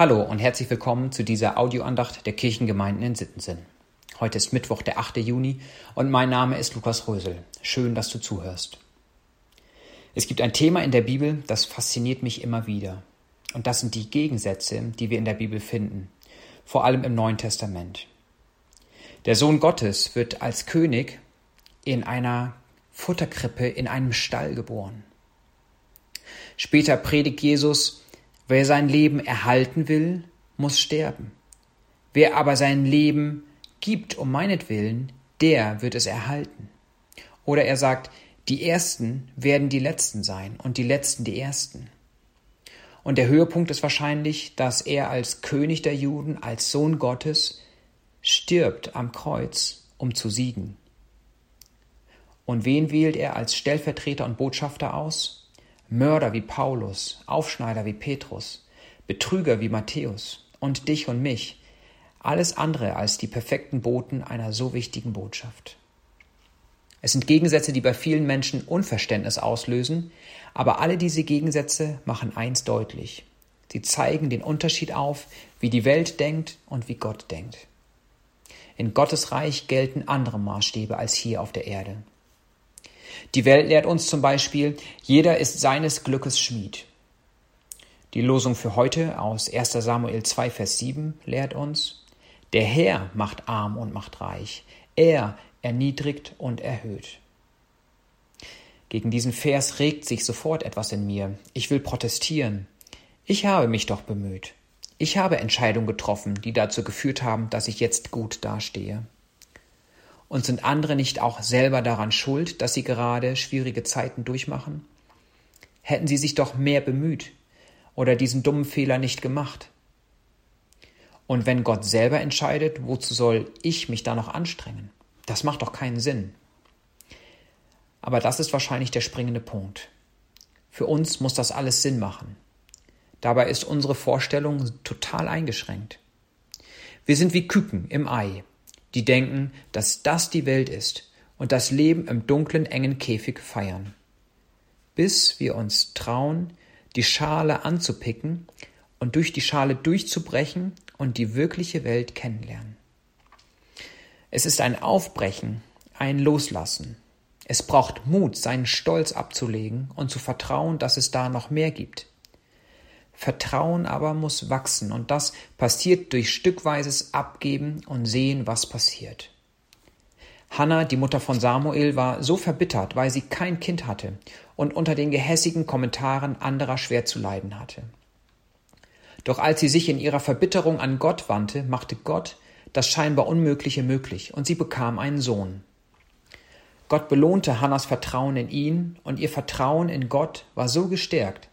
Hallo und herzlich willkommen zu dieser Audioandacht der Kirchengemeinden in Sittensen. Heute ist Mittwoch, der 8. Juni und mein Name ist Lukas Rösel. Schön, dass du zuhörst. Es gibt ein Thema in der Bibel, das fasziniert mich immer wieder. Und das sind die Gegensätze, die wir in der Bibel finden, vor allem im Neuen Testament. Der Sohn Gottes wird als König in einer Futterkrippe in einem Stall geboren. Später predigt Jesus, Wer sein Leben erhalten will, muss sterben. Wer aber sein Leben gibt um meinetwillen, der wird es erhalten. Oder er sagt, die Ersten werden die Letzten sein und die Letzten die Ersten. Und der Höhepunkt ist wahrscheinlich, dass er als König der Juden, als Sohn Gottes, stirbt am Kreuz, um zu siegen. Und wen wählt er als Stellvertreter und Botschafter aus? Mörder wie Paulus, Aufschneider wie Petrus, Betrüger wie Matthäus und dich und mich, alles andere als die perfekten Boten einer so wichtigen Botschaft. Es sind Gegensätze, die bei vielen Menschen Unverständnis auslösen, aber alle diese Gegensätze machen eins deutlich. Sie zeigen den Unterschied auf, wie die Welt denkt und wie Gott denkt. In Gottes Reich gelten andere Maßstäbe als hier auf der Erde. Die Welt lehrt uns zum Beispiel, jeder ist seines Glückes Schmied. Die Losung für heute aus 1 Samuel 2, Vers 7 lehrt uns, der Herr macht arm und macht reich, er erniedrigt und erhöht. Gegen diesen Vers regt sich sofort etwas in mir. Ich will protestieren. Ich habe mich doch bemüht. Ich habe Entscheidungen getroffen, die dazu geführt haben, dass ich jetzt gut dastehe. Und sind andere nicht auch selber daran schuld, dass sie gerade schwierige Zeiten durchmachen? Hätten sie sich doch mehr bemüht oder diesen dummen Fehler nicht gemacht. Und wenn Gott selber entscheidet, wozu soll ich mich da noch anstrengen? Das macht doch keinen Sinn. Aber das ist wahrscheinlich der springende Punkt. Für uns muss das alles Sinn machen. Dabei ist unsere Vorstellung total eingeschränkt. Wir sind wie Küken im Ei die denken, dass das die Welt ist und das Leben im dunklen, engen Käfig feiern. Bis wir uns trauen, die Schale anzupicken und durch die Schale durchzubrechen und die wirkliche Welt kennenlernen. Es ist ein Aufbrechen, ein Loslassen. Es braucht Mut, seinen Stolz abzulegen und zu vertrauen, dass es da noch mehr gibt. Vertrauen aber muss wachsen und das passiert durch stückweises Abgeben und sehen, was passiert. Hannah, die Mutter von Samuel, war so verbittert, weil sie kein Kind hatte und unter den gehässigen Kommentaren anderer schwer zu leiden hatte. Doch als sie sich in ihrer Verbitterung an Gott wandte, machte Gott das scheinbar Unmögliche möglich und sie bekam einen Sohn. Gott belohnte Hannas Vertrauen in ihn und ihr Vertrauen in Gott war so gestärkt,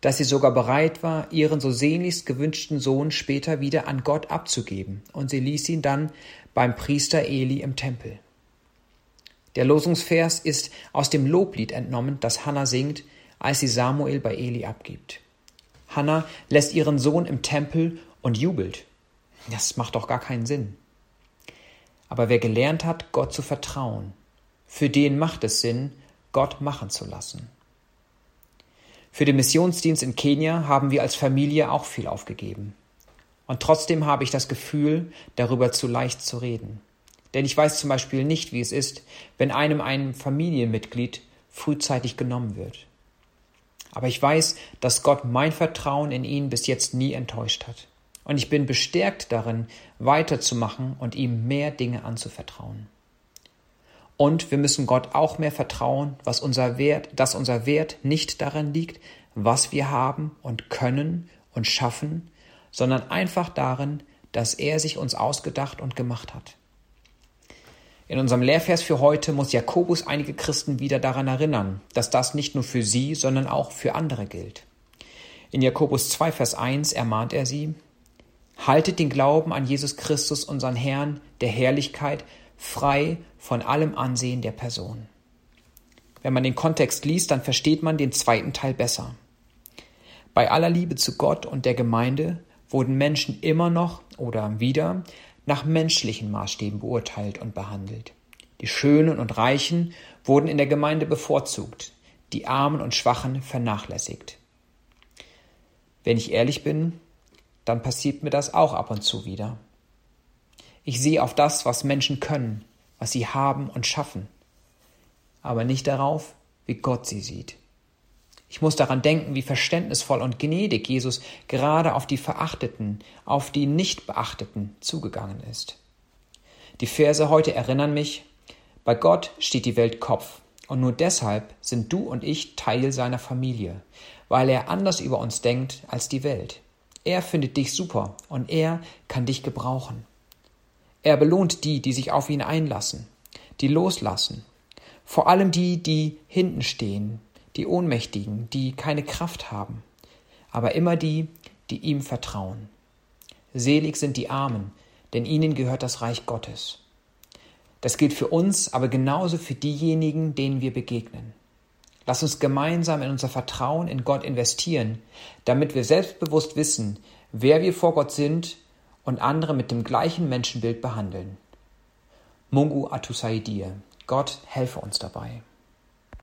dass sie sogar bereit war, ihren so sehnlichst gewünschten Sohn später wieder an Gott abzugeben, und sie ließ ihn dann beim Priester Eli im Tempel. Der Losungsvers ist aus dem Loblied entnommen, das Hannah singt, als sie Samuel bei Eli abgibt. Hannah lässt ihren Sohn im Tempel und jubelt. Das macht doch gar keinen Sinn. Aber wer gelernt hat, Gott zu vertrauen, für den macht es Sinn, Gott machen zu lassen. Für den Missionsdienst in Kenia haben wir als Familie auch viel aufgegeben. Und trotzdem habe ich das Gefühl, darüber zu leicht zu reden. Denn ich weiß zum Beispiel nicht, wie es ist, wenn einem ein Familienmitglied frühzeitig genommen wird. Aber ich weiß, dass Gott mein Vertrauen in ihn bis jetzt nie enttäuscht hat. Und ich bin bestärkt darin, weiterzumachen und ihm mehr Dinge anzuvertrauen. Und wir müssen Gott auch mehr vertrauen, was unser Wert, dass unser Wert nicht darin liegt, was wir haben und können und schaffen, sondern einfach darin, dass er sich uns ausgedacht und gemacht hat. In unserem Lehrvers für heute muss Jakobus einige Christen wieder daran erinnern, dass das nicht nur für sie, sondern auch für andere gilt. In Jakobus 2, Vers 1 ermahnt er sie, Haltet den Glauben an Jesus Christus, unseren Herrn, der Herrlichkeit, frei von allem Ansehen der Person. Wenn man den Kontext liest, dann versteht man den zweiten Teil besser. Bei aller Liebe zu Gott und der Gemeinde wurden Menschen immer noch oder wieder nach menschlichen Maßstäben beurteilt und behandelt. Die Schönen und Reichen wurden in der Gemeinde bevorzugt, die Armen und Schwachen vernachlässigt. Wenn ich ehrlich bin, dann passiert mir das auch ab und zu wieder. Ich sehe auf das, was Menschen können, was sie haben und schaffen, aber nicht darauf, wie Gott sie sieht. Ich muss daran denken, wie verständnisvoll und gnädig Jesus gerade auf die Verachteten, auf die Nichtbeachteten zugegangen ist. Die Verse heute erinnern mich, bei Gott steht die Welt Kopf, und nur deshalb sind du und ich Teil seiner Familie, weil er anders über uns denkt als die Welt. Er findet dich super und er kann dich gebrauchen. Er belohnt die, die sich auf ihn einlassen, die loslassen, vor allem die, die hinten stehen, die Ohnmächtigen, die keine Kraft haben, aber immer die, die ihm vertrauen. Selig sind die Armen, denn ihnen gehört das Reich Gottes. Das gilt für uns, aber genauso für diejenigen, denen wir begegnen. Lass uns gemeinsam in unser Vertrauen in Gott investieren, damit wir selbstbewusst wissen, wer wir vor Gott sind und andere mit dem gleichen Menschenbild behandeln. Mungu Atusaidir. Gott helfe uns dabei.